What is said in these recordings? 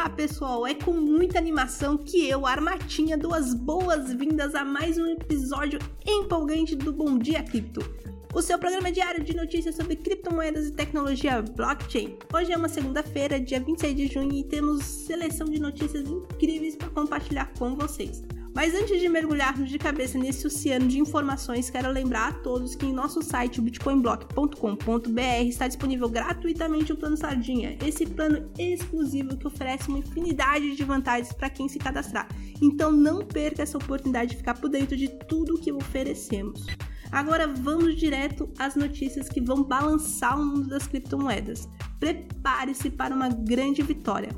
Olá pessoal, é com muita animação que eu, Armatinha, dou as boas-vindas a mais um episódio empolgante do Bom Dia Cripto, o seu programa diário de notícias sobre criptomoedas e tecnologia blockchain. Hoje é uma segunda-feira, dia 26 de junho, e temos seleção de notícias incríveis para compartilhar com vocês. Mas antes de mergulharmos de cabeça nesse oceano de informações, quero lembrar a todos que em nosso site, bitcoinblock.com.br, está disponível gratuitamente o plano Sardinha, esse plano exclusivo que oferece uma infinidade de vantagens para quem se cadastrar. Então não perca essa oportunidade de ficar por dentro de tudo o que oferecemos. Agora vamos direto às notícias que vão balançar o mundo das criptomoedas. Prepare-se para uma grande vitória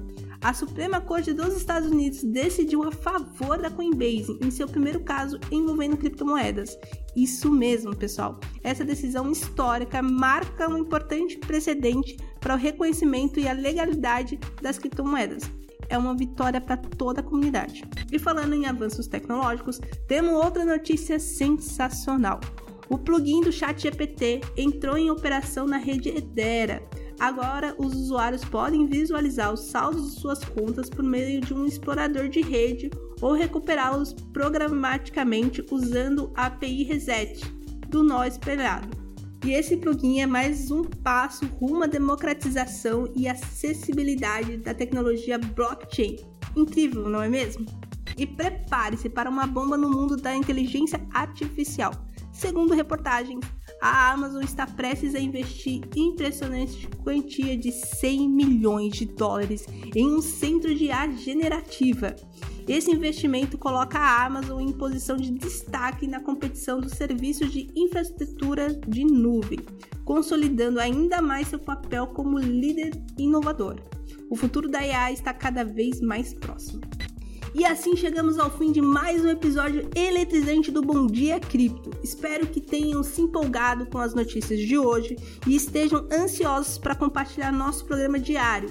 a Suprema Corte dos Estados Unidos decidiu a favor da Coinbase em seu primeiro caso envolvendo criptomoedas. Isso mesmo, pessoal. Essa decisão histórica marca um importante precedente para o reconhecimento e a legalidade das criptomoedas é uma vitória para toda a comunidade. E falando em avanços tecnológicos, temos outra notícia sensacional. O plugin do ChatGPT entrou em operação na rede Edera. Agora, os usuários podem visualizar os saldos de suas contas por meio de um explorador de rede ou recuperá-los programaticamente usando a API Reset do nó espelhado. E esse plugin é mais um passo rumo à democratização e acessibilidade da tecnologia blockchain. Incrível, não é mesmo? E prepare-se para uma bomba no mundo da inteligência artificial. Segundo reportagens, a Amazon está prestes a investir impressionante quantia de 100 milhões de dólares em um centro de IA generativa. Esse investimento coloca a Amazon em posição de destaque na competição dos serviços de infraestrutura de nuvem, consolidando ainda mais seu papel como líder inovador. O futuro da IA está cada vez mais próximo. E assim chegamos ao fim de mais um episódio eletrizante do Bom Dia Cripto. Espero que tenham se empolgado com as notícias de hoje e estejam ansiosos para compartilhar nosso programa diário,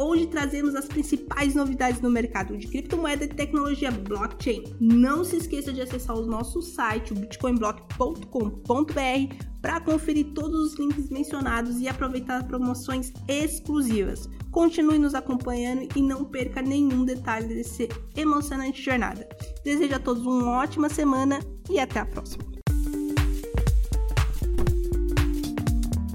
onde trazemos as principais novidades no mercado de criptomoeda e tecnologia blockchain. Não se esqueça de acessar o nosso site, bitcoinblock.com.br, para conferir todos os links mencionados e aproveitar promoções exclusivas. Continue nos acompanhando e não perca nenhum detalhe desse emocionante jornada. Desejo a todos uma ótima semana e até a próxima.